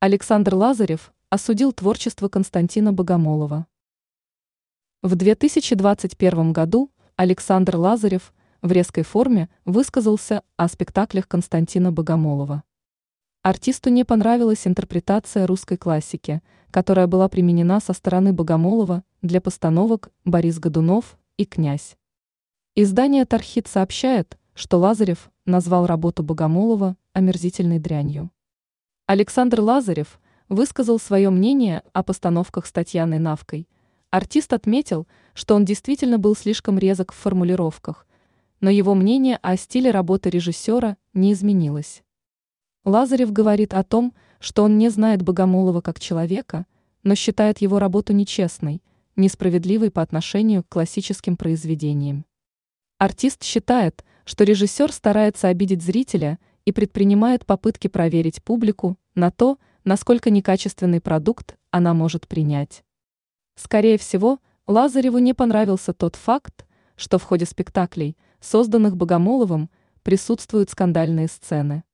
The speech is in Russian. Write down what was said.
Александр Лазарев осудил творчество Константина Богомолова. В 2021 году Александр Лазарев в резкой форме высказался о спектаклях Константина Богомолова. Артисту не понравилась интерпретация русской классики, которая была применена со стороны Богомолова для постановок «Борис Годунов» и «Князь». Издание «Тархит» сообщает, что Лазарев назвал работу Богомолова омерзительной дрянью. Александр Лазарев высказал свое мнение о постановках с Татьяной Навкой. Артист отметил, что он действительно был слишком резок в формулировках, но его мнение о стиле работы режиссера не изменилось. Лазарев говорит о том, что он не знает Богомолова как человека, но считает его работу нечестной, несправедливой по отношению к классическим произведениям. Артист считает, что режиссер старается обидеть зрителя и предпринимает попытки проверить публику на то, насколько некачественный продукт она может принять. Скорее всего, Лазареву не понравился тот факт, что в ходе спектаклей, созданных Богомоловым, присутствуют скандальные сцены.